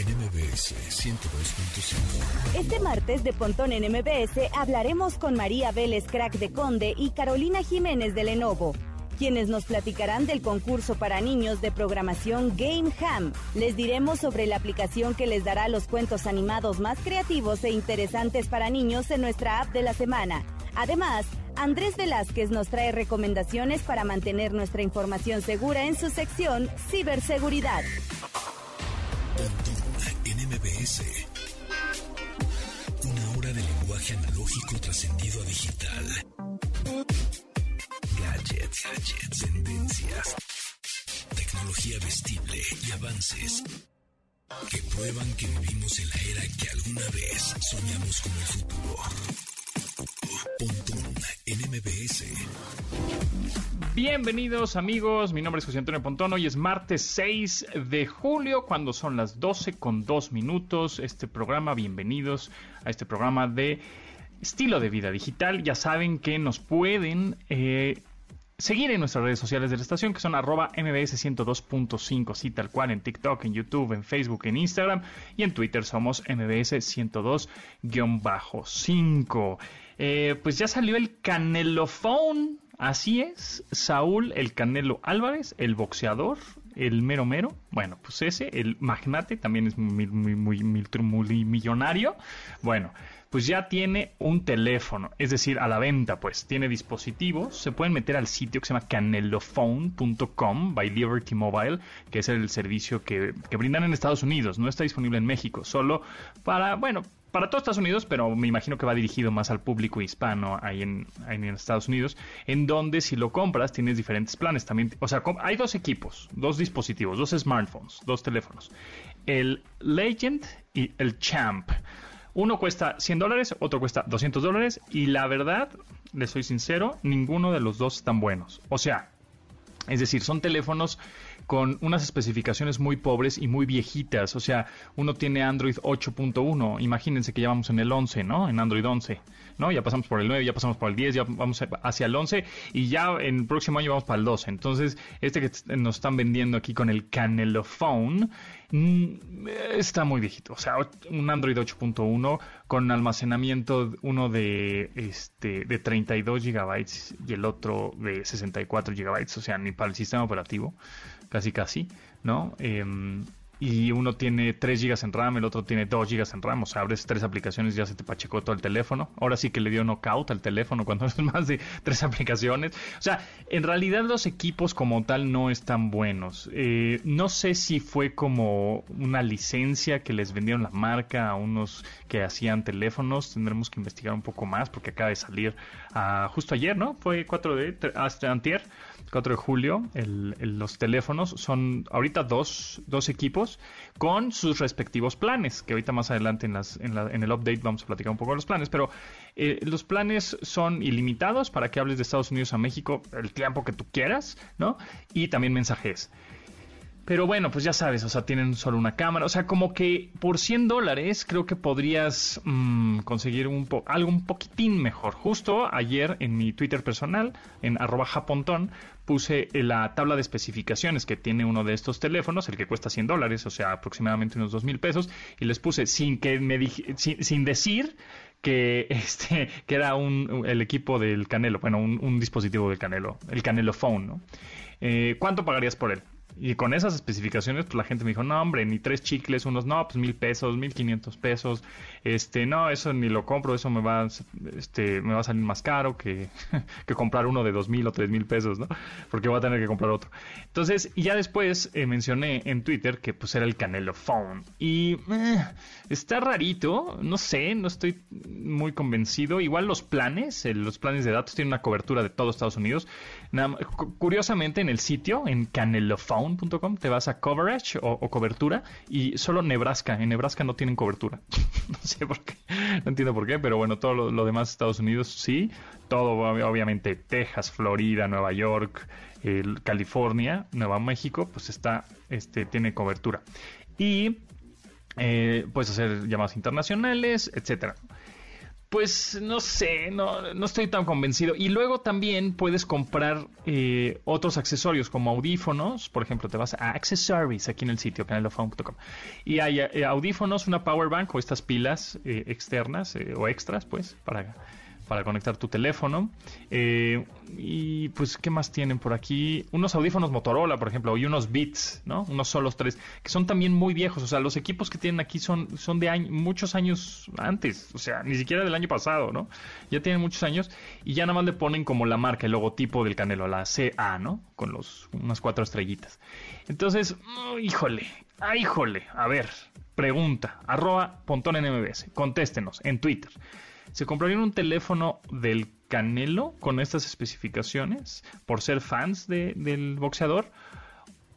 en MBS 102.5. Este martes de Pontón en MBS hablaremos con María Vélez Crack de Conde y Carolina Jiménez de Lenovo quienes nos platicarán del concurso para niños de programación Game Ham. Les diremos sobre la aplicación que les dará los cuentos animados más creativos e interesantes para niños en nuestra app de la semana. Además, Andrés Velázquez nos trae recomendaciones para mantener nuestra información segura en su sección Ciberseguridad. MBS. Una hora de lenguaje analógico trascendido a digital. Gadgets, gadgets, tendencias, tecnología vestible y avances que prueban que vivimos en la era que alguna vez soñamos con el futuro. Pontón en MBS. Bienvenidos amigos, mi nombre es José Antonio Pontón, hoy es martes 6 de julio cuando son las 12 con 2 minutos. Este programa, bienvenidos a este programa de estilo de vida digital. Ya saben que nos pueden eh, seguir en nuestras redes sociales de la estación, que son arroba mbs 102.5, sí, tal cual, en TikTok, en YouTube, en Facebook, en Instagram y en Twitter somos mbs 102-5. Eh, pues ya salió el Canelofón, así es, Saúl el Canelo Álvarez, el boxeador, el mero mero, bueno, pues ese, el magnate, también es muy, muy, muy, millonario, bueno pues ya tiene un teléfono, es decir, a la venta, pues tiene dispositivos, se pueden meter al sitio que se llama canelophone.com by Liberty Mobile, que es el servicio que, brindan en Estados Unidos, no está disponible en México, solo para, bueno, para todos Estados Unidos, pero me imagino que va dirigido más al público hispano ahí en, en, Estados Unidos, en donde si lo compras tienes diferentes planes también. O sea, hay dos equipos, dos dispositivos, dos smartphones, dos teléfonos. El Legend y el Champ. Uno cuesta 100 dólares, otro cuesta 200 dólares y la verdad, les soy sincero, ninguno de los dos están buenos. O sea, es decir, son teléfonos con unas especificaciones muy pobres y muy viejitas. O sea, uno tiene Android 8.1. Imagínense que ya vamos en el 11, ¿no? En Android 11, ¿no? Ya pasamos por el 9, ya pasamos por el 10, ya vamos hacia el 11 y ya en el próximo año vamos para el 12. Entonces, este que nos están vendiendo aquí con el Canelo Phone Mm, está muy viejito. O sea, un Android 8.1 con almacenamiento uno de este de 32 gigabytes y el otro de 64 gigabytes. O sea, ni para el sistema operativo, casi casi, ¿no? Em, y uno tiene 3 GB en RAM, el otro tiene 2 GB en RAM, o sea, abres tres aplicaciones y ya se te pachecó todo el teléfono. Ahora sí que le dio knockout al teléfono cuando es más de tres aplicaciones. O sea, en realidad los equipos como tal no están buenos. Eh, no sé si fue como una licencia que les vendieron la marca a unos que hacían teléfonos. Tendremos que investigar un poco más porque acaba de salir uh, justo ayer, ¿no? Fue 4 de hasta antier 4 de julio, los teléfonos son ahorita dos, dos, equipos con sus respectivos planes, que ahorita más adelante en, las, en, en el update vamos a platicar un poco de los planes, pero eh, los planes son ilimitados para que hables de Estados Unidos a México el tiempo que tú quieras, ¿no? Y también mensajes. Pero bueno, pues ya sabes, o sea, tienen solo una cámara. O sea, como que por 100 dólares creo que podrías mm, conseguir un algo un poquitín mejor. Justo ayer en mi Twitter personal, en arroba japontón, puse la tabla de especificaciones que tiene uno de estos teléfonos, el que cuesta 100 dólares, o sea, aproximadamente unos 2 mil pesos, y les puse sin que me sin, decir que este que era un, el equipo del Canelo, bueno, un, dispositivo del Canelo, el Canelo Phone, ¿no? Eh, ¿Cuánto pagarías por él? Y con esas especificaciones, pues la gente me dijo, no, hombre, ni tres chicles, unos, no, pues mil pesos, mil quinientos pesos, este, no, eso ni lo compro, eso me va, este, me va a salir más caro que, que comprar uno de dos mil o tres mil pesos, ¿no? Porque voy a tener que comprar otro. Entonces, y ya después eh, mencioné en Twitter que pues era el Canelo Phone. Y eh, está rarito, no sé, no estoy muy convencido. Igual los planes, eh, los planes de datos tienen una cobertura de todo Estados Unidos. curiosamente, en el sitio, en te vas a coverage o, cobertura y solo Nebraska. En Nebraska no tienen cobertura. no sé por qué, no entiendo por qué, pero bueno, todo lo, demás Estados Unidos sí. Todo, obviamente, Texas, Florida, Nueva York, California, Nueva México, pues está, este, tiene cobertura. Y eh, puedes hacer llamadas internacionales, etcétera. Pues no sé, no, no estoy tan convencido. Y luego también puedes comprar eh, otros accesorios como audífonos. Por ejemplo, te vas a Accessories aquí en el sitio, canelofone.com. Y hay eh, audífonos, una power bank o estas pilas eh, externas o extras, pues, para para conectar tu teléfono. Eh, y pues, ¿qué más tienen por aquí? Unos audífonos Motorola, por ejemplo, y unos Beats, ¿no? Unos solos tres, que son también muy viejos. O sea, los equipos que tienen aquí son, son de muchos años antes. O sea, ni siquiera del año pasado, ¿no? Ya tienen muchos años y ya nada más le ponen como la marca, el logotipo del Canelo, la CA, ¿no? Con los, unas cuatro estrellitas. Entonces, híjole, ah, híjole, a ver, pregunta, arroba pontón MBS, contéstenos en Twitter. ¿Se comprarían un teléfono del Canelo con estas especificaciones por ser fans del boxeador?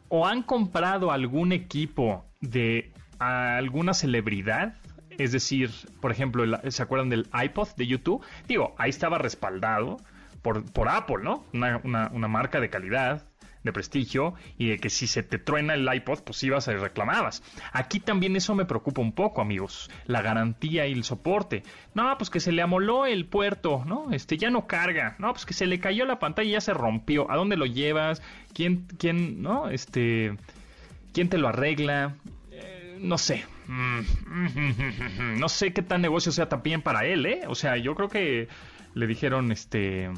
¿O han comprado algún equipo de alguna celebridad? Es decir, por ejemplo, ¿se acuerdan del iPod de YouTube? Digo, ahí estaba respaldado por, por Apple, ¿no? Una, una marca de calidad, de prestigio y de que si se te truena el iPod, pues ibas y reclamabas. Aquí también eso me preocupa un poco, amigos, la garantía y el soporte. No, pues que se le amoló el puerto, ¿no? Este ya no carga. No, pues que se le cayó la pantalla y ya se rompió. ¿A dónde lo llevas? ¿Quién quién, no? Este ¿quién te lo arregla? Eh, no sé. Mm, no sé qué tan negocio sea también para él, ¿eh? O sea, yo creo que le dijeron este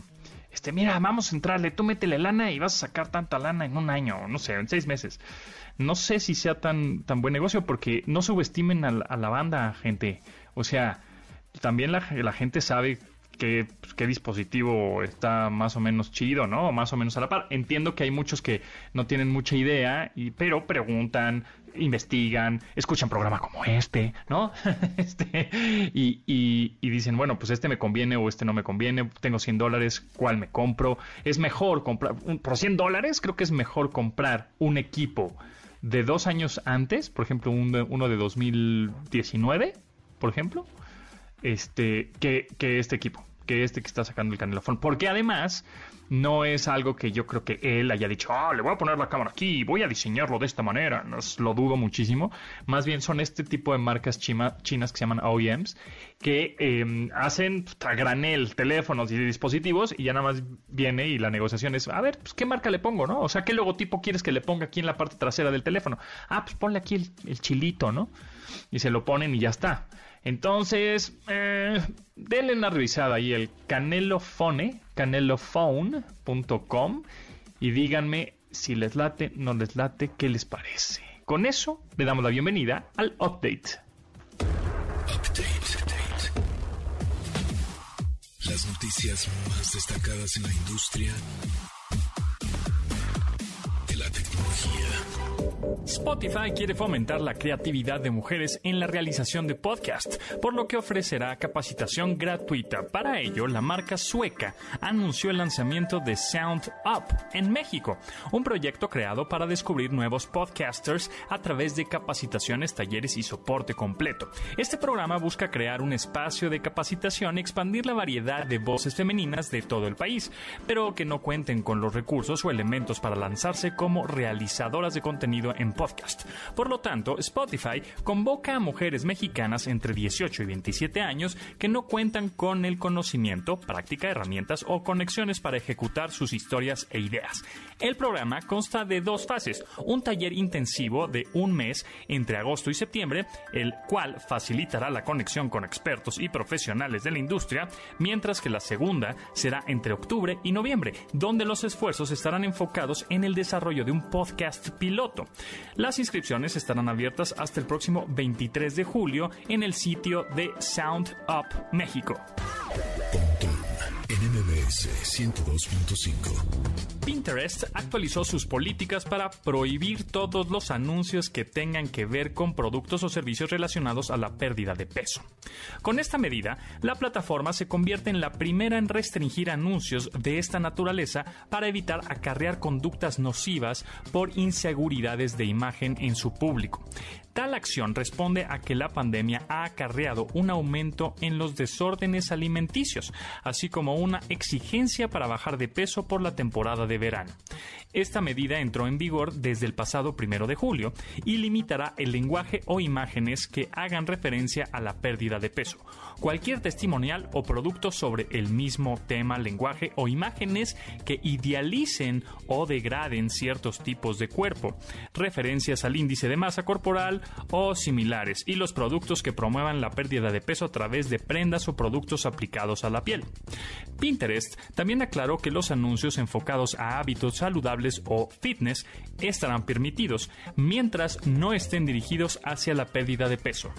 este, mira, vamos a entrarle, tú métele lana y vas a sacar tanta lana en un año, no sé, en seis meses. No sé si sea tan, tan buen negocio porque no subestimen a, la banda, gente. O sea, también la, la gente sabe qué, pues, qué dispositivo está más o menos chido, ¿no? Más o menos a la par. Entiendo que hay muchos que no tienen mucha idea, y, pero preguntan, investigan, escuchan programas como este, ¿no? este, y, y, dicen, bueno, pues este me conviene o este no me conviene, tengo 100 dólares, ¿cuál me compro? Es mejor comprar, por 100 dólares creo que es mejor comprar un equipo de dos años antes, por ejemplo, uno de 2019, por ejemplo, este, que, que este equipo que este que está sacando el canelofón. Porque además no es algo que yo creo que él haya dicho, ah, le voy a poner la cámara aquí voy a diseñarlo de esta manera. No, lo dudo muchísimo. Más bien son este tipo de marcas chinas que se llaman OEMs que em, hacen a granel teléfonos y dispositivos y ya nada más viene y la negociación es, a ver, pues qué marca le pongo, ¿no? O sea, ¿qué logotipo quieres que le ponga aquí en la parte trasera del teléfono? Ah, pues ponle aquí el, el chilito, ¿no? Y se lo ponen y ya está. Entonces, eh, denle una revisada ahí el canelofone, canelofone.com y díganme si les late, no les late, qué les parece. Con eso le damos la bienvenida al update. Update. Las noticias más destacadas en la industria Spotify quiere fomentar la creatividad de mujeres en la realización de podcast, por lo que ofrecerá capacitación gratuita. Para ello, la marca sueca anunció el lanzamiento de Sound Up en México, un proyecto creado para descubrir nuevos podcasters a través de capacitaciones, talleres y soporte completo. Este programa busca crear un espacio de capacitación y expandir la variedad de voces femeninas de todo el país, pero que no cuenten con los recursos o elementos para lanzarse como realizadoras de contenido en podcast. Por lo tanto, Spotify convoca a mujeres mexicanas entre 18 y 27 años que no cuentan con el conocimiento, práctica, herramientas o conexiones para ejecutar sus historias e ideas. El programa consta de dos fases, un taller intensivo de un mes entre agosto y septiembre, el cual facilitará la conexión con expertos y profesionales de la industria, mientras que la segunda será entre octubre y noviembre, donde los esfuerzos estarán enfocados en el desarrollo de un podcast piloto. Las inscripciones estarán abiertas hasta el próximo 23 de julio en el sitio de Sound Up México. NMBS 102.5. Pinterest actualizó sus políticas para prohibir todos los anuncios que tengan que ver con productos o servicios relacionados a la pérdida de peso. Con esta medida, la plataforma se convierte en la primera en restringir anuncios de esta naturaleza para evitar acarrear conductas nocivas por inseguridades de imagen en su público. Tal acción responde a que la pandemia ha acarreado un aumento en los desórdenes alimenticios, así como una exigencia para bajar de peso por la temporada de verano. Esta medida entró en vigor desde el pasado primero de julio y limitará el lenguaje o imágenes que hagan referencia a la pérdida de peso. Cualquier testimonial o producto sobre el mismo tema, lenguaje o imágenes que idealicen o degraden ciertos tipos de cuerpo, referencias al índice de masa corporal o similares, y los productos que promuevan la pérdida de peso a través de prendas o productos aplicados a la piel. Pinterest también aclaró que los anuncios enfocados a hábitos saludables o fitness estarán permitidos, mientras no estén dirigidos hacia la pérdida de peso.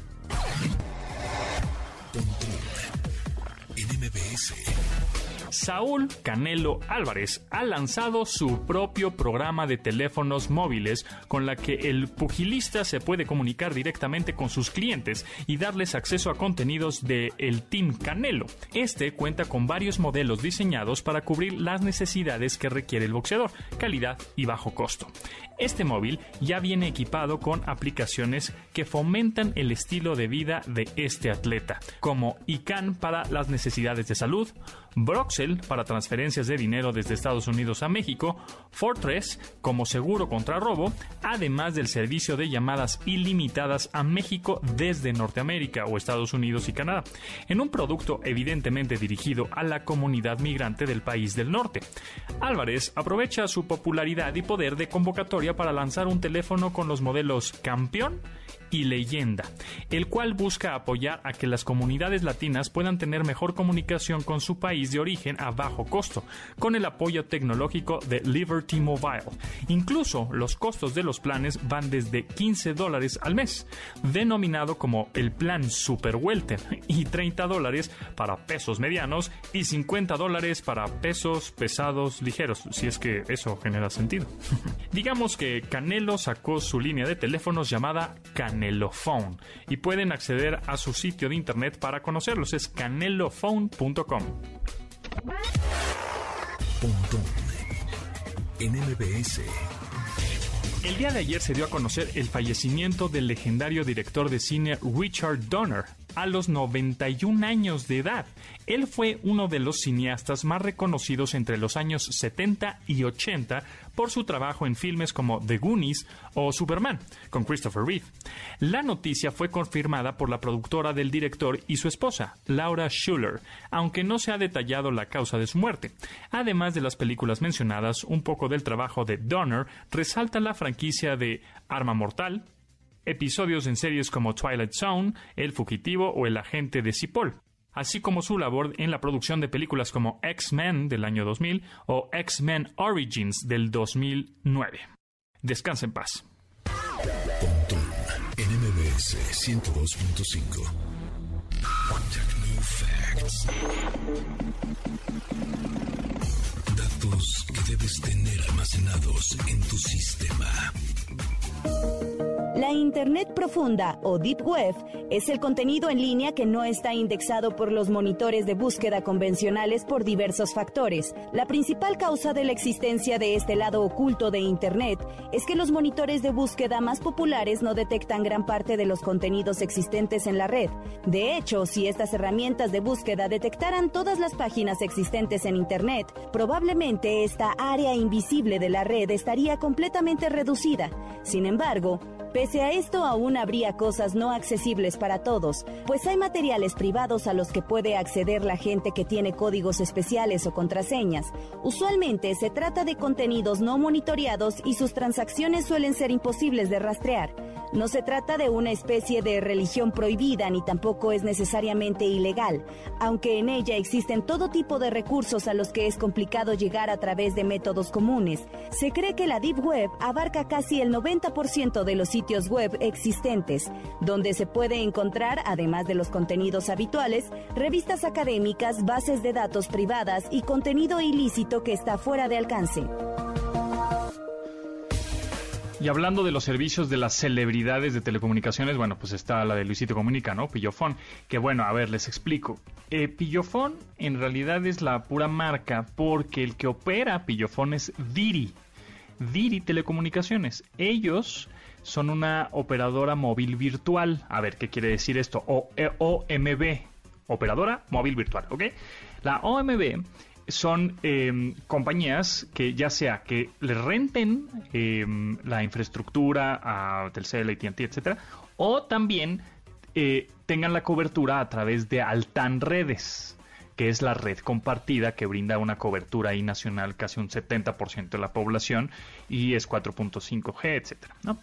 Saúl Canelo Álvarez ha lanzado su propio programa de teléfonos móviles con la que el pugilista se puede comunicar directamente con sus clientes y darles acceso a contenidos de el Team Canelo. Este cuenta con varios modelos diseñados para cubrir las necesidades que requiere el boxeador, calidad y bajo costo. Este móvil ya viene equipado con aplicaciones que fomentan el estilo de vida de este atleta, como ICANN para las necesidades de salud, Broxel para transferencias de dinero desde Estados Unidos a México, Fortress como seguro contra robo, además del servicio de llamadas ilimitadas a México desde Norteamérica o Estados Unidos y Canadá, en un producto evidentemente dirigido a la comunidad migrante del país del norte. Álvarez aprovecha su popularidad y poder de convocatoria para lanzar un teléfono con los modelos Campeón y Leyenda, el cual busca apoyar a que las comunidades latinas puedan tener mejor comunicación con su país de origen a bajo costo, con el apoyo tecnológico de Liberty Mobile. Incluso los costos de los planes van desde 15 dólares al mes, denominado como el plan Super Welter, y 30 dólares para pesos medianos y 50 dólares para pesos pesados ligeros, si es que eso genera sentido. Digamos que Canelo sacó su línea de teléfonos llamada Canelo Phone y pueden acceder a su sitio de internet para conocerlos, es canelophone.com. El día de ayer se dio a conocer el fallecimiento del legendario director de cine Richard Donner a los 91 años de edad. Él fue uno de los cineastas más reconocidos entre los años 70 y 80 por su trabajo en filmes como The Goonies o Superman, con Christopher Reeve. La noticia fue confirmada por la productora del director y su esposa, Laura Schuller, aunque no se ha detallado la causa de su muerte. Además de las películas mencionadas, un poco del trabajo de Donner resalta la franquicia de Arma Mortal, episodios en series como Twilight Zone, El Fugitivo o El Agente de Cipoll, así como su labor en la producción de películas como X-Men del año 2000 o X-Men Origins del 2009. Descansa en paz. Datos que debes tener almacenados en tu sistema. La Internet profunda o Deep Web es el contenido en línea que no está indexado por los monitores de búsqueda convencionales por diversos factores. La principal causa de la existencia de este lado oculto de Internet es que los monitores de búsqueda más populares no detectan gran parte de los contenidos existentes en la red. De hecho, si estas herramientas de búsqueda detectaran todas las páginas existentes en Internet, probablemente esta área invisible de la red estaría completamente reducida. Sin embargo, Pese a esto, aún habría cosas no accesibles para todos, pues hay materiales privados a los que puede acceder la gente que tiene códigos especiales o contraseñas. Usualmente se trata de contenidos no monitoreados y sus transacciones suelen ser imposibles de rastrear. No se trata de una especie de religión prohibida ni tampoco es necesariamente ilegal, aunque en ella existen todo tipo de recursos a los que es complicado llegar a través de métodos comunes. Se cree que la Deep Web abarca casi el 90% de los sitios web existentes, donde se puede encontrar, además de los contenidos habituales, revistas académicas, bases de datos privadas y contenido ilícito que está fuera de alcance. Y hablando de los servicios de las celebridades de telecomunicaciones, bueno, pues está la de Luisito Comunica, ¿no? Pillofón. Que bueno, a ver, les explico. Eh, Pillofón en realidad es la pura marca porque el que opera Pillofón es Diri. Diri Telecomunicaciones. Ellos son una operadora móvil virtual. A ver, ¿qué quiere decir esto? O e, OMB, operadora móvil virtual, ¿ok? La OMB son em, compañías que ya sea que le renten em, la infraestructura a Telcel, AT&T, etcétera, o también eh, tengan la cobertura a través de Altan Redes, que es la red compartida que brinda una cobertura ahí nacional casi un 70% de la población y es 4.5G, etcétera, ¿no?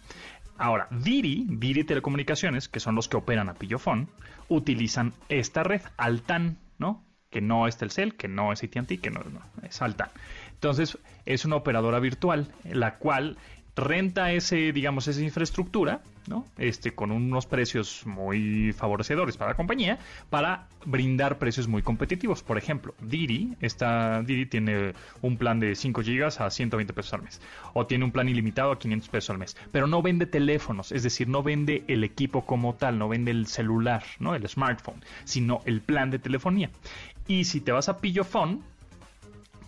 Ahora, Diri, Diri Telecomunicaciones, que son los que operan a Pillofón, utilizan esta red, Altan, ¿no? Que no es Telcel, que no es AT&T, que no, no, es Altan. Entonces, es una operadora virtual, la cual renta ese, digamos, esa infraestructura, ¿no? Este, con unos precios muy favorecedores para la compañía, para brindar precios muy competitivos. Por ejemplo, Didi, esta Didi tiene un plan de 5 GB a 120 pesos al mes, o tiene un plan ilimitado a 500 pesos al mes, pero no vende teléfonos, es decir, no vende el equipo como tal, no vende el celular, ¿no? El smartphone, sino el plan de telefonía. Y si te vas a Pillofón,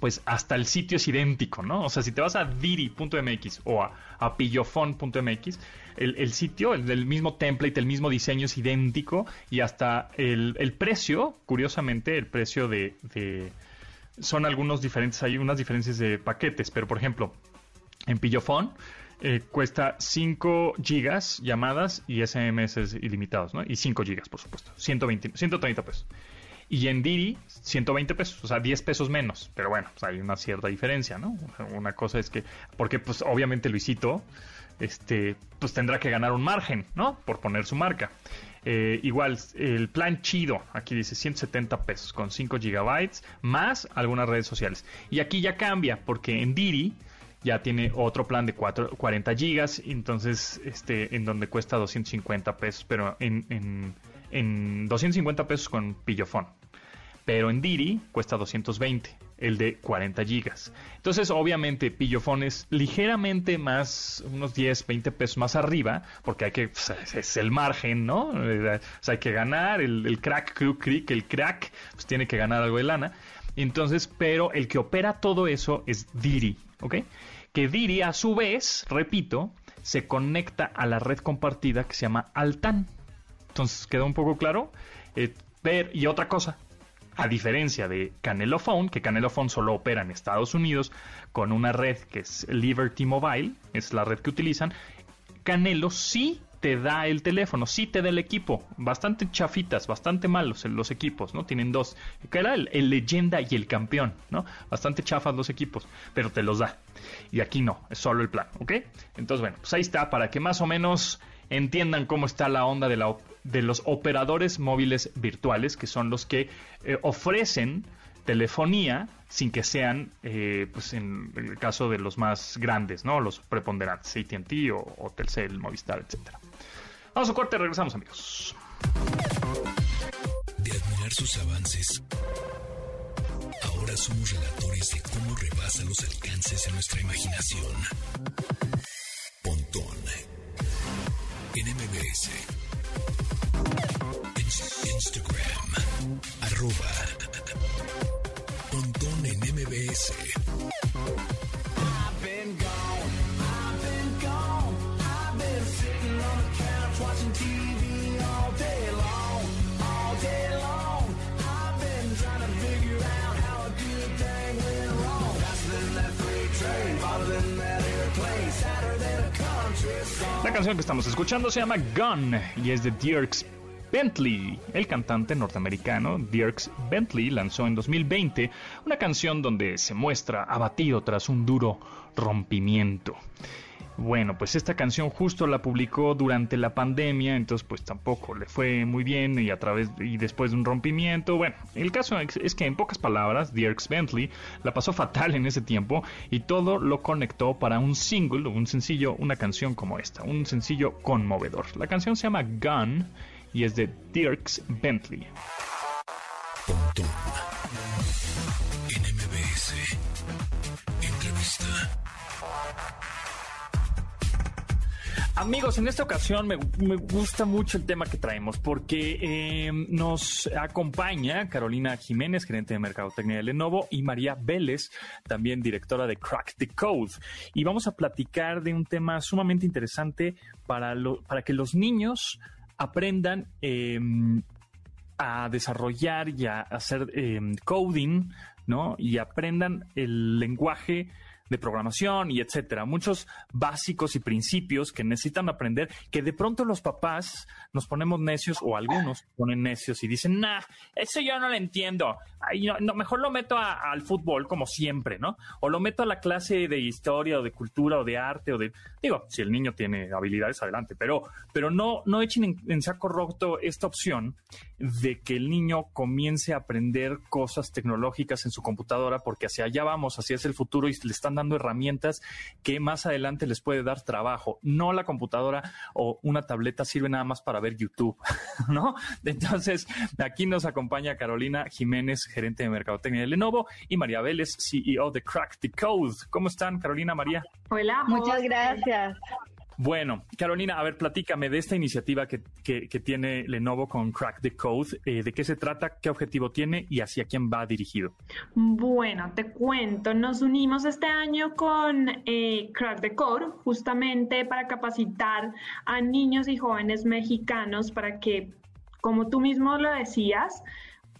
pues hasta el sitio es idéntico, ¿no? O sea, si te vas a diri.mx o a, a pillofon.mx, el, sitio, el, mismo template, el mismo diseño es idéntico y hasta el, precio, curiosamente, el precio de, Son algunos diferentes, hay unas diferencias de paquetes, pero por ejemplo, en Pillofon eh, cuesta 5 gigas llamadas y SMS ilimitados, ¿no? Y 5 gigas, por supuesto. 120, 130 pesos. Y en Didi, 120 pesos, o sea, 10 pesos menos. Pero bueno, pues hay una cierta diferencia, ¿no? Una cosa es que, porque pues obviamente Luisito, este, pues tendrá que ganar un margen, ¿no? Por poner su marca. Eh, igual, el plan chido, aquí dice 170 pesos con 5 gigabytes, más algunas redes sociales. Y aquí ya cambia, porque en Didi ya tiene otro plan de 40 gigas, entonces, este, en donde cuesta 250 pesos, pero en en 250 pesos con Pillofón. Pero en Diri cuesta 220, el de 40 gigas. Entonces, obviamente, Pillofón es ligeramente más, unos 10, 20 pesos más arriba, porque hay que, es el margen, ¿no? O sea, hay que ganar, el, crack, que el crack, pues tiene que ganar algo de lana. Entonces, pero el que opera todo eso es Diri, ¿ok? Que Diri, a su vez, repito, se conecta a la red compartida que se llama Altan. Entonces, ¿quedó un poco claro? Eh, y otra cosa, a diferencia de Canelo Phone, que Canelo Phone solo opera en Estados Unidos con una red que es Liberty Mobile, es la red que utilizan, Canelo sí te da el teléfono, sí te da el equipo, bastante chafitas, bastante malos los equipos, ¿no? Tienen dos, que era el, leyenda y el campeón, ¿no? Bastante chafas los equipos, pero te los da. Y aquí no, es solo el plan, ¿ok? Entonces, bueno, pues ahí está, para que más o menos entiendan cómo está la onda de, la, de los operadores móviles virtuales, que son los que eh, ofrecen telefonía sin que sean, eh, pues en el caso de los más grandes, ¿no? Los preponderantes, AT&T o, o, Telcel, Movistar, etcétera. Vamos a corte, regresamos amigos. De admirar sus avances, ahora somos relatores de cómo rebasa los alcances de nuestra imaginación. Instagram. Arroba. Pontón en MBS. La canción que estamos escuchando se llama Gun y es de Dirks Bentley. El cantante norteamericano Dirks Bentley lanzó en 2020 una canción donde se muestra abatido tras un duro rompimiento. Bueno, pues esta canción justo la publicó durante la pandemia, entonces pues tampoco le fue muy bien y a través y después de un rompimiento. Bueno, el caso es que en pocas palabras, Dirks Bentley la pasó fatal en ese tiempo y todo lo conectó para un single, un sencillo, una canción como esta, un sencillo conmovedor. La canción se llama Gun y es de Dirks Bentley. Amigos, en esta ocasión me, gusta mucho el tema que traemos porque eh, nos acompaña Carolina Jiménez, gerente de Mercadotecnia de Lenovo, y María Vélez, también directora de Crack the Code. Y vamos a platicar de un tema sumamente interesante para, para que los niños aprendan em, a desarrollar y a hacer em, coding, ¿no? Y aprendan el lenguaje de programación y etcétera. Muchos básicos y principios que necesitan aprender que de pronto los papás nos ponemos necios o algunos ponen necios y dicen, nah, eso yo no lo entiendo. no, mejor lo meto al fútbol como siempre, ¿no? O lo meto a la clase de historia o de cultura o de arte o de, digo, si el niño tiene habilidades, adelante, pero, pero no, no echen en, en saco roto esta opción de que el niño comience a aprender cosas tecnológicas en su computadora porque hacia allá vamos, hacia es el futuro y le están dando herramientas que más adelante les puede dar trabajo. No la computadora o una tableta sirve nada más para ver YouTube, ¿no? Entonces, aquí nos acompaña Carolina Jiménez, gerente de Mercadotecnia de Lenovo, y María Vélez, CEO de Crack the Code. ¿Cómo están, Carolina, María? Hola. Muchas gracias. Bueno, Carolina, a ver, platícame de esta iniciativa que, tiene Lenovo con Crack the Code. Eh, ¿De qué se trata? ¿Qué objetivo tiene? ¿Y hacia quién va dirigido? Bueno, te cuento. Nos unimos este año con eh, Crack the Code justamente para capacitar a niños y jóvenes mexicanos para que, como tú mismo lo decías,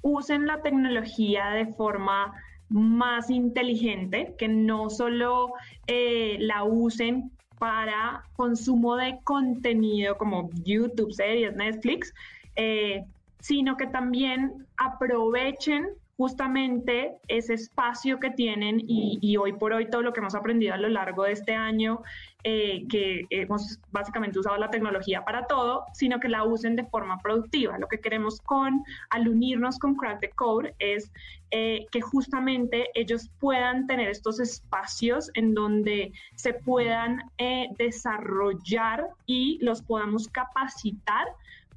usen la tecnología de forma más inteligente, que no solo eh, la usen para consumo de contenido como YouTube, series, Netflix, eh, sino que también aprovechen justamente ese espacio que tienen y, hoy por hoy todo lo que hemos aprendido a lo largo de este año, eh, que hemos básicamente usado la tecnología para todo, sino que la usen de forma productiva. Lo que queremos con, al unirnos con Crack the Code es eh, que justamente ellos puedan tener estos espacios en donde se puedan eh, desarrollar y los podamos capacitar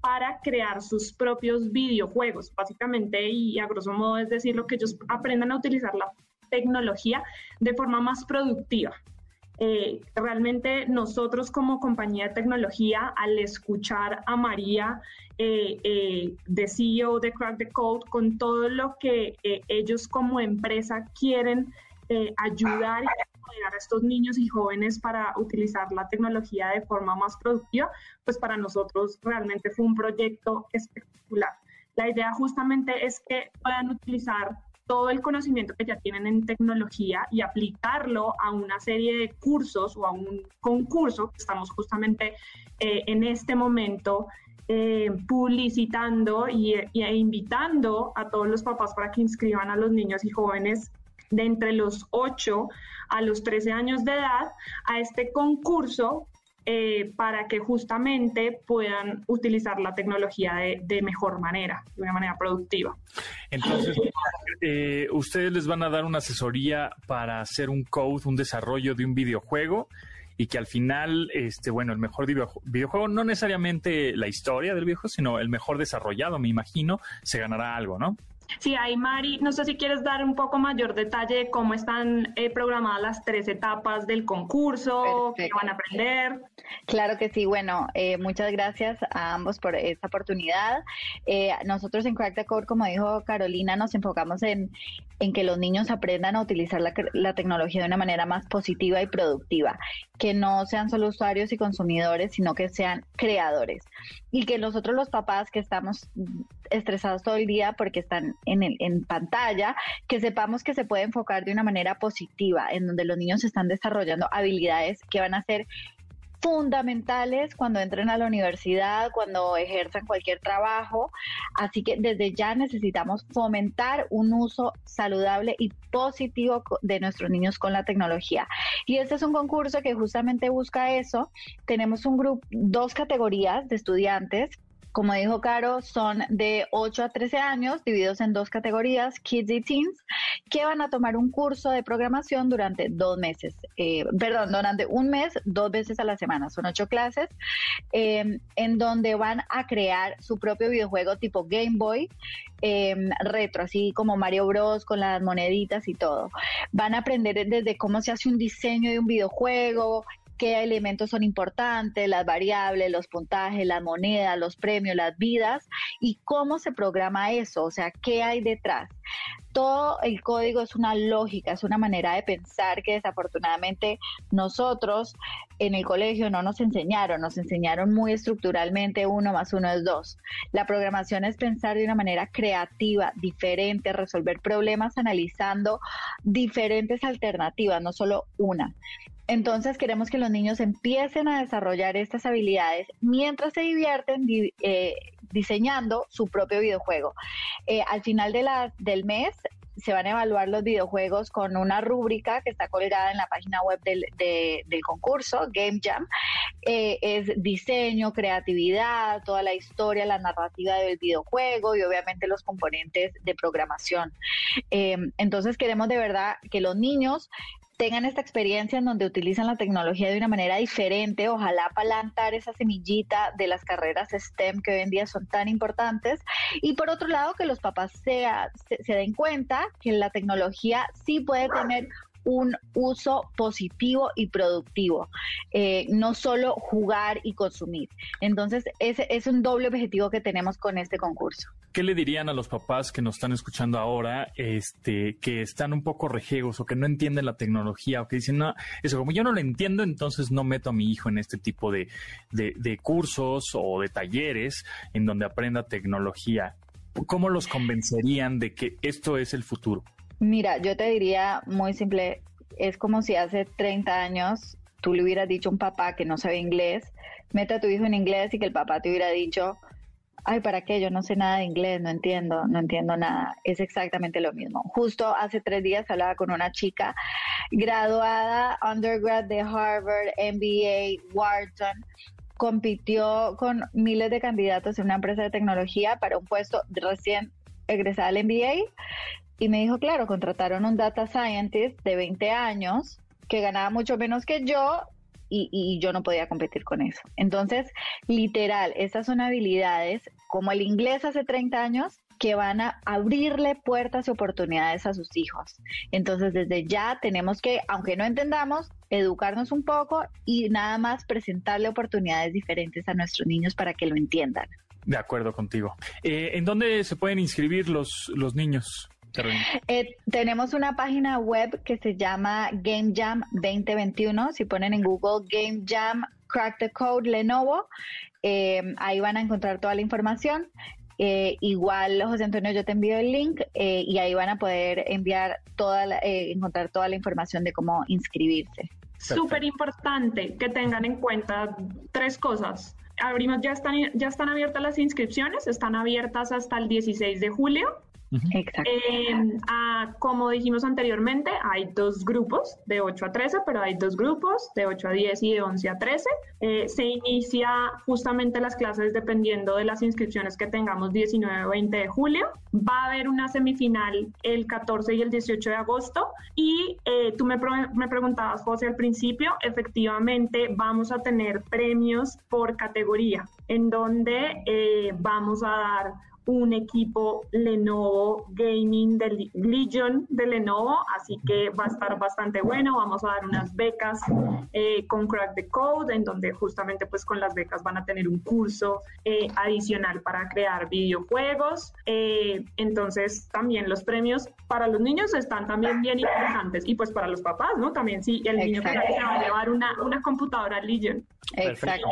para crear sus propios videojuegos, básicamente, y a grosso modo es decir, lo que ellos aprendan a utilizar la tecnología de forma más productiva. Eh, realmente nosotros como compañía de tecnología, al escuchar a María eh, eh, de CEO de Crack the Code, con todo lo que ellos como empresa quieren ayudar y a estos niños y jóvenes para utilizar la tecnología de forma más productiva, pues para nosotros realmente fue un proyecto espectacular. La idea justamente es que puedan utilizar todo el conocimiento que ya tienen en tecnología y aplicarlo a una serie de cursos o a un concurso que estamos justamente eh, en este momento eh, publicitando y, e invitando a todos los papás para que inscriban a los niños y jóvenes de entre los 8 a los 13 años de edad a este concurso eh, para que justamente puedan utilizar la tecnología de, mejor manera, de una manera productiva. Entonces, eh, ustedes les van a dar una asesoría para hacer un code, un desarrollo de un videojuego y que al final, este, bueno, el mejor videojuego, no necesariamente la historia del videojuego, sino el mejor desarrollado, me imagino, se ganará algo, ¿no? Sí, ahí Mari, no sé si quieres dar un poco mayor detalle de cómo están eh, programadas las tres etapas del concurso, qué van a aprender. Claro que sí, bueno, eh, muchas gracias a ambos por esta oportunidad. Eh, nosotros en Crack the Code, como dijo Carolina, nos enfocamos en, en que los niños aprendan a utilizar la, la, tecnología de una manera más positiva y productiva, que no sean solo usuarios y consumidores, sino que sean creadores. Y que nosotros los papás que estamos estresados todo el día porque están en, el, en pantalla, que sepamos que se puede enfocar de una manera positiva, en donde los niños están desarrollando habilidades que van a ser fundamentales cuando entren a la universidad, cuando ejerzan cualquier trabajo. Así que desde ya necesitamos fomentar un uso saludable y positivo de nuestros niños con la tecnología. Y este es un concurso que justamente busca eso. Tenemos un grupo, dos categorías de estudiantes como dijo Caro, son de 8 a 13 años, divididos en dos categorías, Kids y Teens, que van a tomar un curso de programación durante dos meses, eh, perdón, durante un mes, dos veces a la semana. Son ocho clases, eh, en donde van a crear su propio videojuego tipo Game Boy, eh, retro, así como Mario Bros. con las moneditas y todo. Van a aprender desde cómo se hace un diseño de un videojuego, qué elementos son importantes, las variables, los puntajes, las monedas, los premios, las vidas y cómo se programa eso, o sea, qué hay detrás todo el código es una lógica, es una manera de pensar que desafortunadamente nosotros en el colegio no nos enseñaron, nos enseñaron muy estructuralmente uno más uno es dos. La programación es pensar de una manera creativa, diferente, resolver problemas analizando diferentes alternativas, no solo una. Entonces queremos que los niños empiecen a desarrollar estas habilidades mientras se divierten eh, diseñando su propio videojuego. Eh, al final de del mes se van a evaluar los videojuegos con una rúbrica que está colgada en la página web del, del concurso, Game Jam. Eh, es diseño, creatividad, toda la historia, la narrativa del videojuego y obviamente los componentes de programación. entonces queremos de verdad que los niños tengan esta experiencia en donde utilizan la tecnología de una manera diferente, ojalá plantar esa semillita de las carreras STEM que hoy en día son tan importantes. Y por otro lado, que los papás se, se den cuenta que la tecnología sí puede tener un uso positivo y productivo, eh, no solo jugar y consumir. Entonces, ese es un doble objetivo que tenemos con este concurso. ¿Qué le dirían a los papás que nos están escuchando ahora, este, que están un poco rejegos o que no entienden la tecnología o que dicen, no, eso como yo no lo entiendo, entonces no meto a mi hijo en este tipo de, de cursos o de talleres en donde aprenda tecnología? ¿Cómo los convencerían de que esto es el futuro? Mira, yo te diría muy simple, es como si hace 30 años tú le hubieras dicho a un papá que no sabe inglés, mete a tu hijo en inglés y que el papá te hubiera dicho, ay, ¿para qué? Yo no sé nada de inglés, no entiendo, no entiendo nada. Es exactamente lo mismo. Justo hace tres días hablaba con una chica graduada undergrad de Harvard, MBA, Wharton, compitió con miles de candidatos en una empresa de tecnología para un puesto recién egresada al MBA y me dijo, claro, contrataron un data scientist de 20 años que ganaba mucho menos que yo y, yo no podía competir con eso. Entonces, literal, estas son habilidades como el inglés hace 30 años que van a abrirle puertas y oportunidades a sus hijos. Entonces, desde ya tenemos que, aunque no entendamos, educarnos un poco y nada más presentarle oportunidades diferentes a nuestros niños para que lo entiendan. De acuerdo contigo. Eh, ¿En dónde se pueden inscribir los, los niños? Eh, tenemos una página web que se llama Game Jam 2021. Si ponen en Google Game Jam Crack the Code Lenovo, eh, ahí van a encontrar toda la información. Eh, igual, José Antonio, yo te envío el link y ahí van a poder enviar toda encontrar toda la información de cómo inscribirse. Súper importante que tengan en cuenta tres cosas abrimos, ya están, ya están abiertas las inscripciones, están abiertas hasta el 16 de julio. Exacto. Eh, como dijimos anteriormente, hay dos grupos de 8 a 13, pero hay dos grupos de 8 a 10 y de 11 a 13. Eh, se inicia justamente las clases dependiendo de las inscripciones que tengamos 19 o 20 de julio. Va a haber una semifinal el 14 y el 18 de agosto. Y eh, tú me, me preguntabas, José, al principio, efectivamente vamos a tener premios por categoría, en donde vamos a dar un equipo Lenovo Gaming de Legion de Lenovo, así que va a estar bastante bueno. Vamos a dar unas becas eh, con Crack the Code, en donde justamente pues con las becas van a tener un curso eh, adicional para crear videojuegos. Eh, entonces también los premios para los niños están también bien interesantes y pues para los papás, ¿no? También sí, el niño que se va a llevar una, una computadora Legion. Exacto.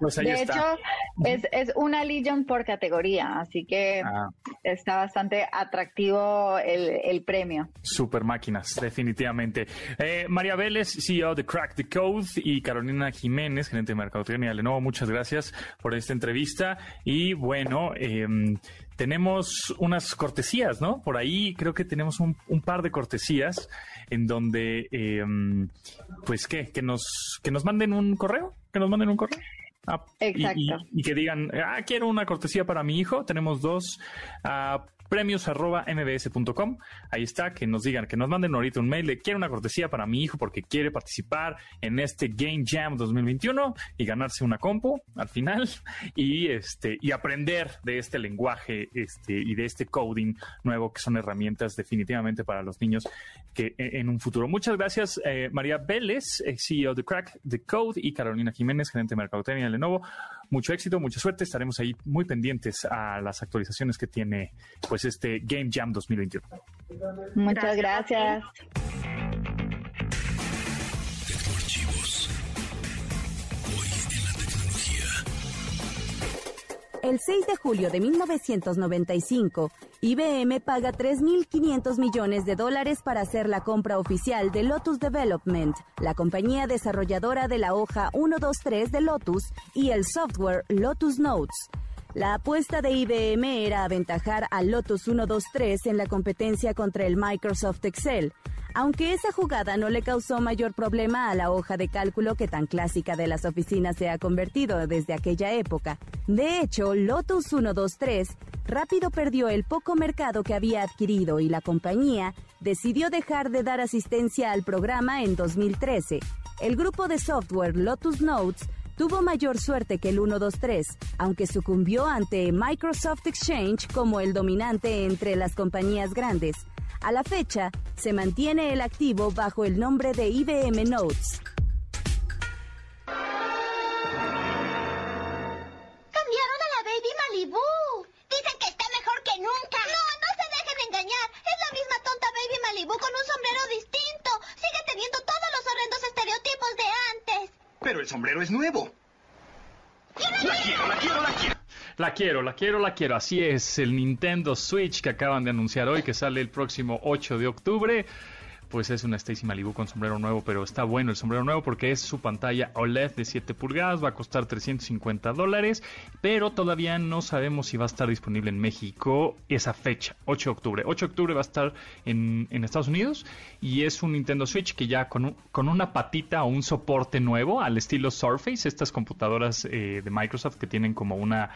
Pues de hecho, es, es una Legion por categoría, así que ah. está bastante atractivo el, premio. Super máquinas, definitivamente. Eh, María Vélez, CEO de Crack the Code, y Carolina Jiménez, gerente de Mercadotecnia de Lenovo, muchas gracias por esta entrevista. Y bueno, em, tenemos unas cortesías, ¿no? Por ahí creo que tenemos un, par de cortesías en donde, em, pues, ¿qué? Que nos, que nos manden un correo, que nos manden un correo. Ah, Exacto. Y, que digan, ah, quiero una cortesía para mi hijo. Tenemos dos. Ah, premios arroba mbs.com. Ahí está, que nos digan, que nos manden ahorita un mail de quiero una cortesía para mi hijo porque quiere participar en este Game Jam 2021 y ganarse una compu al final y este y aprender de este lenguaje este y de este coding nuevo que son herramientas definitivamente para los niños que e, en un futuro. Muchas gracias eh, María Vélez, eh, CEO de Crack the Code y Carolina Jiménez, gerente de Mercadotecnia de Lenovo. Mucho éxito, mucha suerte. Estaremos ahí muy pendientes a las actualizaciones que tiene pues este Game Jam 2021. Muchas gracias. El 6 de julio de 1995, IBM paga 3.500 millones de dólares para hacer la compra oficial de Lotus Development, la compañía desarrolladora de la hoja 123 de Lotus y el software Lotus Notes. La apuesta de IBM era aventajar a Lotus 123 en la competencia contra el Microsoft Excel, aunque esa jugada no le causó mayor problema a la hoja de cálculo que tan clásica de las oficinas se ha convertido desde aquella época. De hecho, Lotus 123 rápido perdió el poco mercado que había adquirido y la compañía decidió dejar de dar asistencia al programa en 2013. El grupo de software Lotus Notes tuvo mayor suerte que el 123, aunque sucumbió ante Microsoft Exchange como el dominante entre las compañías grandes. A la fecha, se mantiene el activo bajo el nombre de IBM Notes. Cambiaron a la Baby Malibu. Dicen que está mejor que nunca. No, no se dejen engañar. Es la misma tonta Baby Malibu con un sombrero distinto. Sigue teniendo todos los horrendos estereotipos de antes. Pero el sombrero es nuevo. La quiero, la quiero, la quiero. La quiero, la quiero, la quiero. Así es, el Nintendo Switch que acaban de anunciar hoy, que sale el próximo 8 de octubre pues es una Stacy Malibu con sombrero nuevo, pero está bueno el sombrero nuevo porque es su pantalla OLED de 7 pulgadas, va a costar 350 dólares, pero todavía no sabemos si va a estar disponible en México esa fecha, 8 de octubre. 8 de octubre va a estar en, Estados Unidos y es un Nintendo Switch que ya con, con una patita o un soporte nuevo al estilo Surface, estas computadoras eh, de Microsoft que tienen como una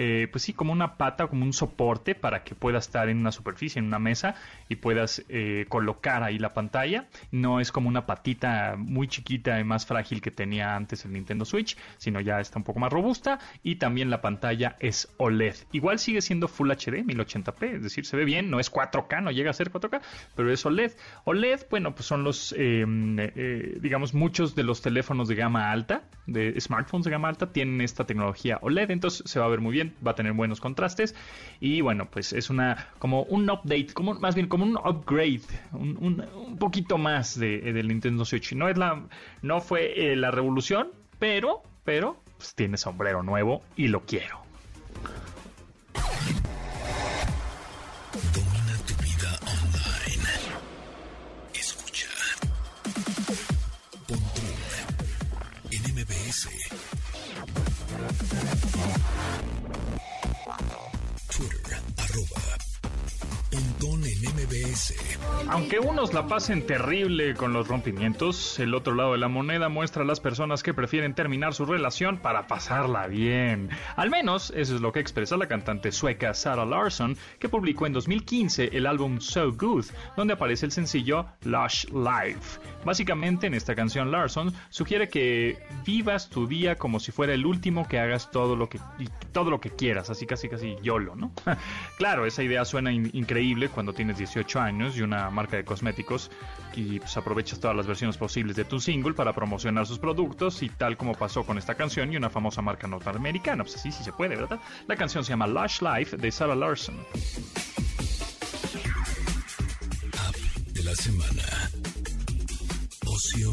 eh, pues sí, como una pata, como un soporte para que puedas estar en una superficie, en una mesa y puedas eh, colocar ahí la pantalla. No es como una patita muy chiquita y más frágil que tenía antes el Nintendo Switch, sino ya está un poco más robusta y también la pantalla es OLED. Igual sigue siendo Full HD 1080p, es decir, se ve bien, no es 4K, no llega a ser 4K, pero es OLED. OLED, bueno, pues son los, eh, digamos, muchos de los teléfonos de gama alta, de smartphones de gama alta, tienen esta tecnología OLED, entonces se va a ver muy bien va a tener buenos contrastes y bueno, pues es una como un update, como más bien como un upgrade, un, poquito más de, del Nintendo Switch. No es la, no fue eh, la revolución, pero, pero pues tiene sombrero nuevo y lo quiero. Aunque unos la pasen terrible con los rompimientos, el otro lado de la moneda muestra a las personas que prefieren terminar su relación para pasarla bien. Al menos eso es lo que expresa la cantante sueca Sarah Larsson, que publicó en 2015 el álbum So Good, donde aparece el sencillo Lush Life. Básicamente en esta canción Larsson sugiere que vivas tu día como si fuera el último que hagas todo lo que todo lo que quieras, así casi casi YOLO, ¿no? claro, esa idea suena increíble cuando tienes 18 años y una marca de cosméticos y pues, aprovechas todas las versiones posibles de tu single para promocionar sus productos y tal como pasó con esta canción y una famosa marca norteamericana. Pues así sí se puede, ¿verdad? La canción se llama Lush Life de Sarah Larson. de la semana. Ocio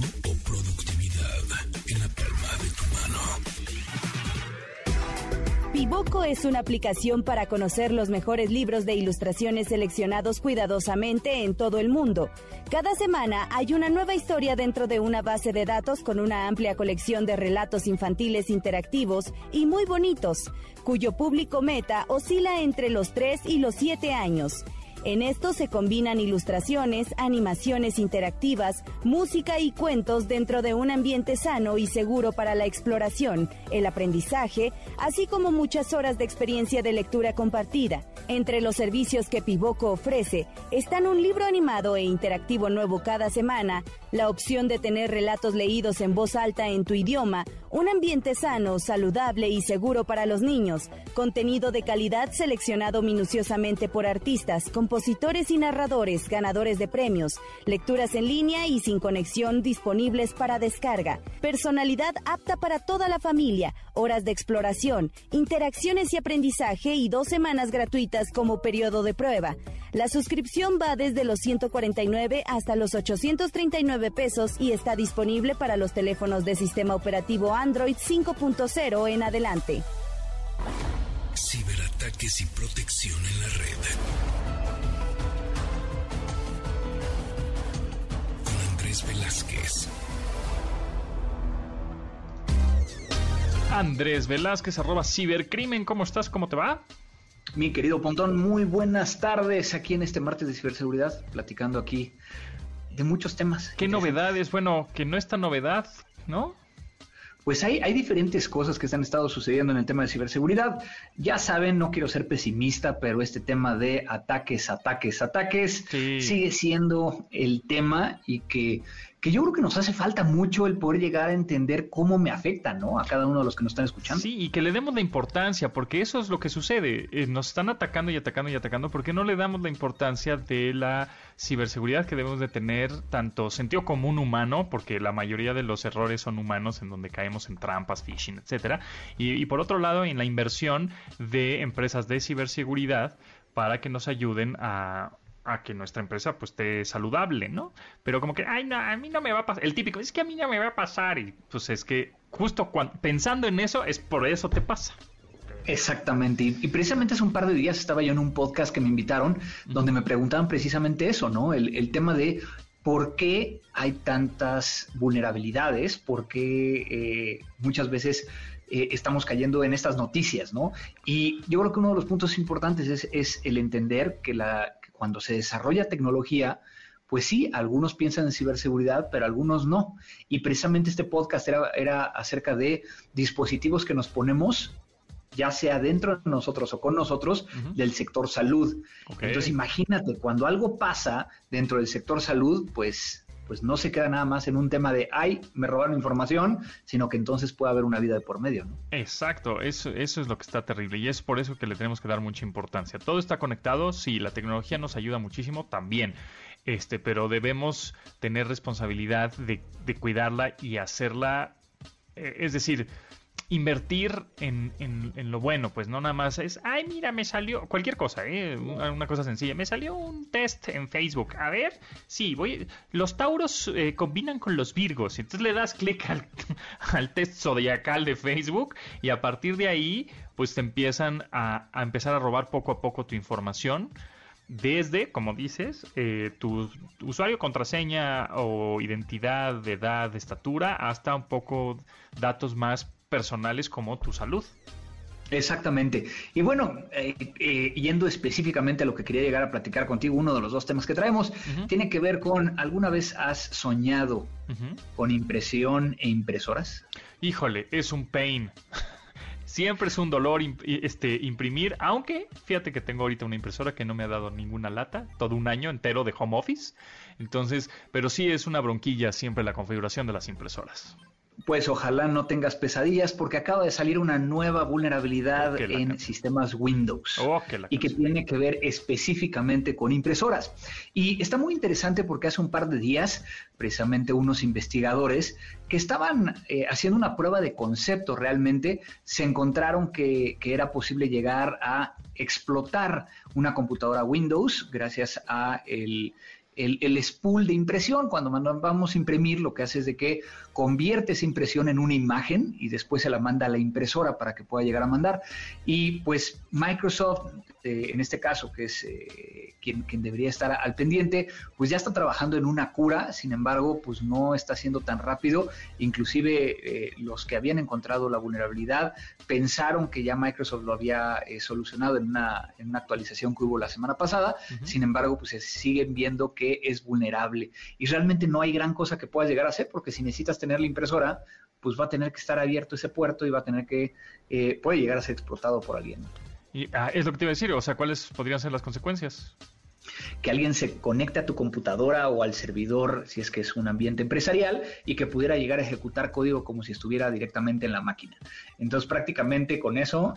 Piboco es una aplicación para conocer los mejores libros de ilustraciones seleccionados cuidadosamente en todo el mundo. Cada semana hay una nueva historia dentro de una base de datos con una amplia colección de relatos infantiles interactivos y muy bonitos, cuyo público meta oscila entre los 3 y los 7 años. En esto se combinan ilustraciones, animaciones interactivas, música y cuentos dentro de un ambiente sano y seguro para la exploración, el aprendizaje, así como muchas horas de experiencia de lectura compartida. Entre los servicios que Pivoco ofrece están un libro animado e interactivo nuevo cada semana, la opción de tener relatos leídos en voz alta en tu idioma, un ambiente sano, saludable y seguro para los niños, contenido de calidad seleccionado minuciosamente por artistas, compositores y narradores ganadores de premios, lecturas en línea y sin conexión disponibles para descarga, personalidad apta para toda la familia, horas de exploración, interacciones y aprendizaje y dos semanas gratuitas como periodo de prueba. La suscripción va desde los 149 hasta los 839 pesos y está disponible para los teléfonos de sistema operativo Android 5.0 en adelante. Ciberataques y protección en la red. Con Andrés Velázquez. Andrés Velázquez, arroba cibercrimen, ¿cómo estás? ¿Cómo te va? Mi querido Pontón, muy buenas tardes aquí en este martes de ciberseguridad, platicando aquí de muchos temas. ¿Qué novedades? Bueno, que no es tan novedad, ¿no? Pues hay, hay diferentes cosas que se han estado sucediendo en el tema de ciberseguridad. Ya saben, no quiero ser pesimista, pero este tema de ataques, ataques, ataques sigue siendo el tema y que, que yo creo que nos hace falta mucho el poder llegar a entender cómo me afecta, ¿no? A cada uno de los que nos están escuchando. Sí, y que le demos la importancia, porque eso es lo que sucede. Eh, nos están atacando y atacando y atacando, porque no le damos la importancia de la ciberseguridad que debemos de tener, tanto sentido común humano, porque la mayoría de los errores son humanos, en donde caemos en trampas, phishing, etcétera, y, y por otro lado, en la inversión de empresas de ciberseguridad para que nos ayuden a a que nuestra empresa pues esté saludable, ¿no? Pero como que, ay, no, a mí no me va a pasar. El típico, es que a mí no me va a pasar. Y pues es que justo cuando, pensando en eso, es por eso te pasa. Exactamente, y, y, precisamente hace un par de días estaba yo en un podcast que me invitaron, donde me preguntaban precisamente eso, ¿no? El, el tema de por qué hay tantas vulnerabilidades, por qué eh, muchas veces eh, estamos cayendo en estas noticias, ¿no? Y yo creo que uno de los puntos importantes es, es el entender que la, cuando se desarrolla tecnología, pues sí, algunos piensan en ciberseguridad, pero algunos no. Y precisamente este podcast era, era acerca de dispositivos que nos ponemos ya sea dentro de nosotros o con nosotros, uh -huh. del sector salud. Okay. Entonces imagínate, cuando algo pasa dentro del sector salud, pues pues no se queda nada más en un tema de, ay, me robaron información, sino que entonces puede haber una vida de por medio. ¿no? Exacto, eso, eso es lo que está terrible y es por eso que le tenemos que dar mucha importancia. Todo está conectado, sí, la tecnología nos ayuda muchísimo también, este, pero debemos tener responsabilidad de, de cuidarla y hacerla, eh, es decir, invertir en, en, en, lo bueno, pues no nada más es, ay, mira, me salió cualquier cosa, ¿eh? una cosa sencilla, me salió un test en Facebook, a ver, sí, voy, los tauros eh, combinan con los virgos, entonces le das clic al, al, test zodiacal de Facebook y a partir de ahí, pues te empiezan a, a empezar a robar poco a poco tu información desde, como dices, eh, tu, tu, usuario, contraseña o identidad de edad, de estatura, hasta un poco datos más personales como tu salud. Exactamente. Y bueno, eh, eh, yendo específicamente a lo que quería llegar a platicar contigo, uno de los dos temas que traemos uh -huh. tiene que ver con, ¿alguna vez has soñado uh -huh. con impresión e impresoras? Híjole, es un pain. Siempre es un dolor este, imprimir, aunque fíjate que tengo ahorita una impresora que no me ha dado ninguna lata, todo un año entero de home office. Entonces, pero sí es una bronquilla siempre la configuración de las impresoras pues ojalá no tengas pesadillas porque acaba de salir una nueva vulnerabilidad oh, en sistemas Windows oh, y que tiene que ver específicamente con impresoras. Y está muy interesante porque hace un par de días precisamente unos investigadores que estaban eh, haciendo una prueba de concepto realmente se encontraron que, que era posible llegar a explotar una computadora Windows gracias a el el, el spool de impresión. Cuando vamos a imprimir, lo que hace es de que convierte esa impresión en una imagen y después se la manda a la impresora para que pueda llegar a mandar. Y pues Microsoft, eh, en este caso, que es eh, quien, quien, debería estar al pendiente, pues ya está trabajando en una cura, sin embargo, pues no está siendo tan rápido. Inclusive eh, los que habían encontrado la vulnerabilidad pensaron que ya Microsoft lo había solucionado en una, en una, actualización que hubo la semana pasada, sin embargo, pues se siguen viendo que es vulnerable. Y realmente no hay gran cosa que puedas llegar a hacer, porque si necesitas tener la impresora, pues va a tener que estar abierto ese puerto y va a tener que, eh, puede llegar a ser explotado por alguien. Y ah, es lo que te iba a decir, o sea, ¿cuáles podrían ser las consecuencias? que alguien se conecte a tu computadora o al servidor, si es que es un ambiente empresarial, y que pudiera llegar a ejecutar código como si estuviera directamente en la máquina. Entonces, prácticamente con eso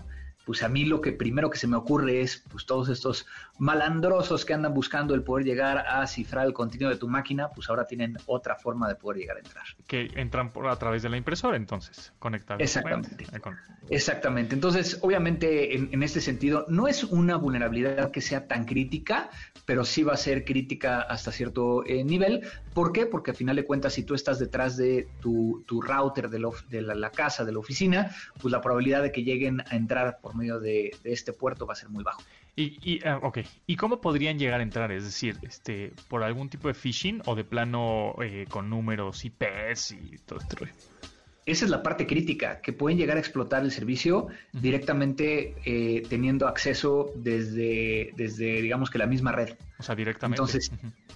pues a mí lo que primero que se me ocurre es pues todos estos malandrosos que andan buscando el poder llegar a cifrar el contenido de tu máquina, pues ahora tienen otra forma de poder llegar a entrar. Que entran por a través de la impresora entonces, conectar. Exactamente. Exactamente. Entonces, obviamente en, este sentido no es una vulnerabilidad que sea tan crítica, pero sí va a ser crítica hasta cierto eh, nivel. ¿Por qué? Porque al final de cuentas, si tú estás detrás de tu, router de, de la, la, casa, de la oficina, pues la probabilidad de que lleguen a entrar por medio de, este puerto va a ser muy bajo. Y, y ah, ¿y cómo podrían llegar a entrar? Es decir, este, por algún tipo de phishing o de plano eh, con números IPs y todo esto. Esa es la parte crítica, que pueden llegar a explotar el servicio directamente eh, teniendo acceso desde, desde, digamos que la misma red. O sea, directamente. Entonces,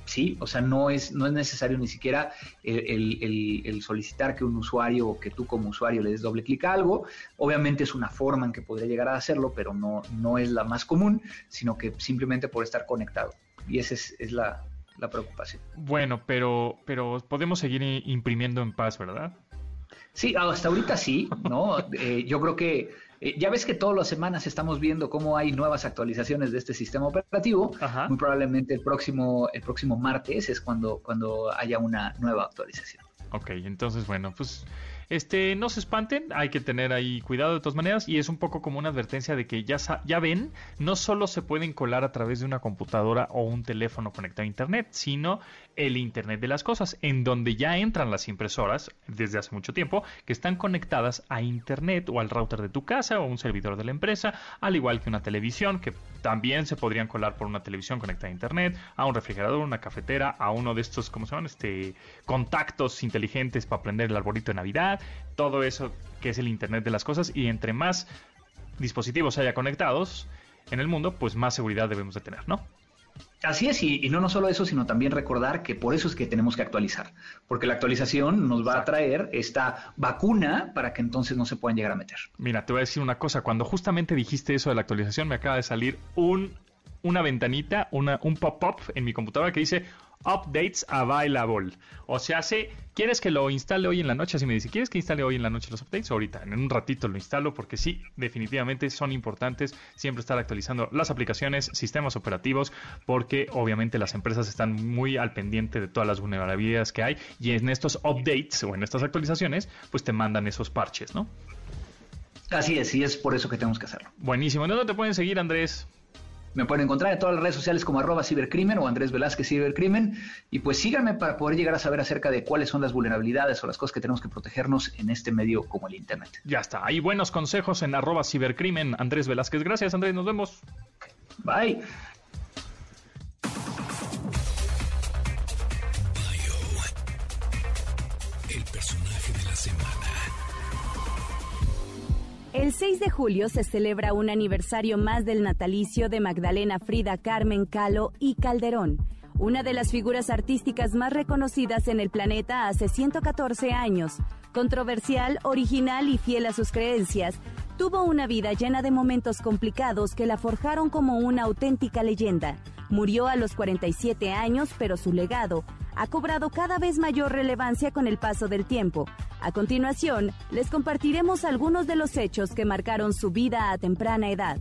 sí, o sea, no es, no es necesario ni siquiera el, solicitar que un usuario o que tú como usuario le des doble clic a algo. Obviamente es una forma en que podría llegar a hacerlo, pero no, no es la más común, sino que simplemente por estar conectado. Y esa es, es la, la preocupación. Bueno, pero, pero podemos seguir imprimiendo en paz, ¿verdad? Sí, hasta ahorita sí, ¿no? Eh, yo creo que eh, ya ves que todas las semanas estamos viendo cómo hay nuevas actualizaciones de este sistema operativo. Muy probablemente el próximo, el próximo martes es cuando, cuando haya una nueva actualización. Ok, entonces bueno, pues este, no se espanten, hay que tener ahí cuidado de todas maneras y es un poco como una advertencia de que ya, ya ven, no solo se pueden colar a través de una computadora o un teléfono conectado a Internet, sino el Internet de las cosas, en donde ya entran las impresoras desde hace mucho tiempo, que están conectadas a Internet o al router de tu casa o un servidor de la empresa, al igual que una televisión, que también se podrían colar por una televisión conectada a Internet, a un refrigerador, una cafetera, a uno de estos, ¿cómo se llaman? Este, contactos inteligentes para prender el arbolito de Navidad, todo eso que es el Internet de las cosas y entre más dispositivos haya conectados en el mundo, pues más seguridad debemos de tener, ¿no? Así es, y, no no solo eso, sino también recordar que por eso es que tenemos que actualizar, porque la actualización nos va a traer esta vacuna para que entonces no se puedan llegar a meter. Mira, te voy a decir una cosa, cuando justamente dijiste eso de la actualización, me acaba de salir un, una ventanita, una, un pop-up en mi computadora que dice updates available. O sea, si ¿quieres que lo instale hoy en la noche? Así me dice, ¿quieres que instale hoy en la noche los updates? Ahorita, en un ratito lo instalo porque sí, definitivamente son importantes siempre estar actualizando las aplicaciones, sistemas operativos, porque obviamente las empresas están muy al pendiente de todas las vulnerabilidades que hay y en estos updates o en estas actualizaciones, pues te mandan esos parches, ¿no? Así es, y es por eso que tenemos que hacerlo. Buenísimo. ¿Dónde te pueden seguir, Andrés? Me pueden encontrar en todas las redes sociales como arroba cibercrimen o Andrés Velázquez Cibercrimen. Y pues síganme para poder llegar a saber acerca de cuáles son las vulnerabilidades o las cosas que tenemos que protegernos en este medio como el Internet. Ya está. Hay buenos consejos en arroba cibercrimen. Andrés Velázquez. Gracias, Andrés. Nos vemos. Bye. El 6 de julio se celebra un aniversario más del natalicio de Magdalena Frida Carmen Calo y Calderón, una de las figuras artísticas más reconocidas en el planeta hace 114 años. Controversial, original y fiel a sus creencias, tuvo una vida llena de momentos complicados que la forjaron como una auténtica leyenda. Murió a los 47 años, pero su legado ha cobrado cada vez mayor relevancia con el paso del tiempo. A continuación, les compartiremos algunos de los hechos que marcaron su vida a temprana edad.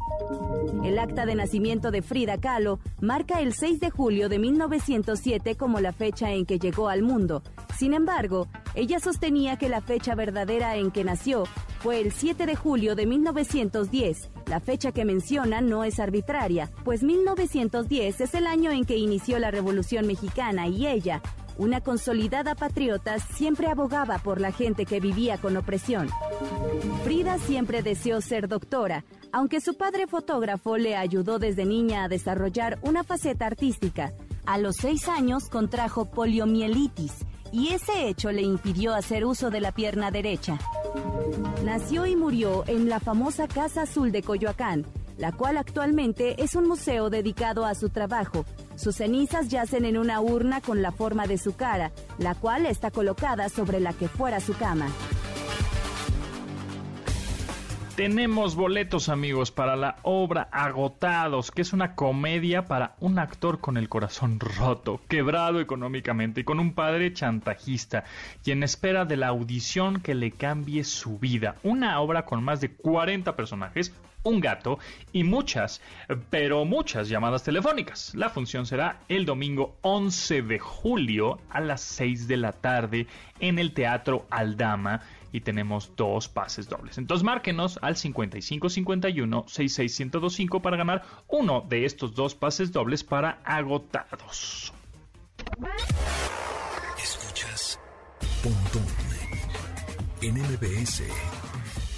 El acta de nacimiento de Frida Kahlo marca el 6 de julio de 1907 como la fecha en que llegó al mundo. Sin embargo, ella sostenía que la fecha verdadera en que nació Fue el 7 de julio de 1910. La fecha que menciona no es arbitraria, pues 1910 es el año en que inició la Revolución Mexicana y ella, una consolidada patriota, siempre abogaba por la gente que vivía con opresión. Frida siempre deseó ser doctora, aunque su padre fotógrafo le ayudó desde niña a desarrollar una faceta artística. A los seis años contrajo poliomielitis y ese hecho le impidió hacer uso de la pierna derecha. Nació y murió en la famosa Casa Azul de Coyoacán, la cual actualmente es un museo dedicado a su trabajo. Sus cenizas yacen en una urna con la forma de su cara, la cual está colocada sobre la que fuera su cama. Tenemos boletos amigos para la obra Agotados, que es una comedia para un actor con el corazón roto, quebrado económicamente y con un padre chantajista, quien espera de la audición que le cambie su vida. Una obra con más de 40 personajes, un gato y muchas, pero muchas llamadas telefónicas. La función será el domingo 11 de julio a las 6 de la tarde en el Teatro Aldama y tenemos dos pases dobles. Entonces márquenos al 5551 66125 para ganar uno de estos dos pases dobles para agotados. Escuchas Pontón en MBS.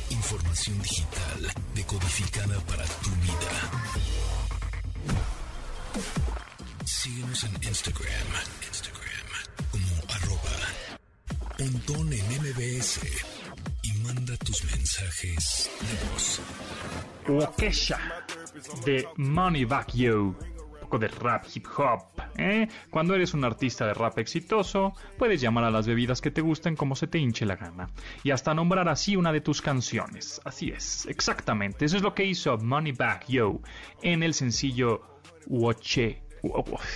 Información digital decodificada para tu vida. Síguenos en Instagram, Instagram como arroba Pontón en MBS y manda tus mensajes de voz. De Money Back You. Un poco de rap hip hop. ¿eh? Cuando eres un artista de rap exitoso, puedes llamar a las bebidas que te gusten como se te hinche la gana. Y hasta nombrar así una de tus canciones. Así es, exactamente. Eso es lo que hizo Money Back You en el sencillo Woche.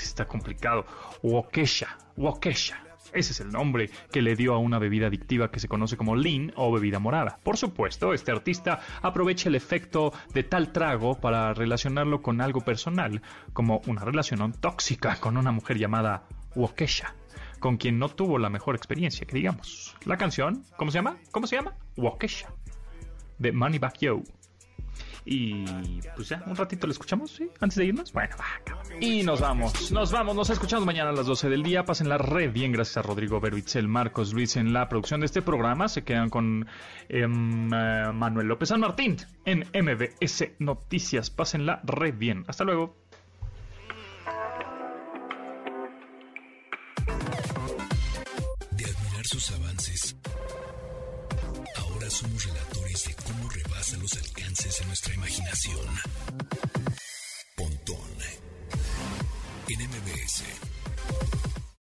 Está complicado. Wakesha. Wakesha. Ese es el nombre que le dio a una bebida adictiva que se conoce como lean o bebida morada. Por supuesto, este artista aprovecha el efecto de tal trago para relacionarlo con algo personal, como una relación tóxica con una mujer llamada Wokesha, con quien no tuvo la mejor experiencia, que digamos. La canción, ¿cómo se llama? ¿Cómo se llama? Wokesha, de Money Back Yo. Y pues ya, un ratito lo escuchamos, ¿sí? Antes de irnos. Bueno, va, Y nos vamos, nos vamos, nos escuchamos mañana a las 12 del día. Pasen la red bien, gracias a Rodrigo Beruitzel, Marcos Luis en la producción de este programa. Se quedan con em, eh, Manuel López San Martín en MBS Noticias. Pasen la red bien. Hasta luego. De admirar sus avances, ahora somos rebasa los alcances de nuestra imaginación. Pontón en MBS.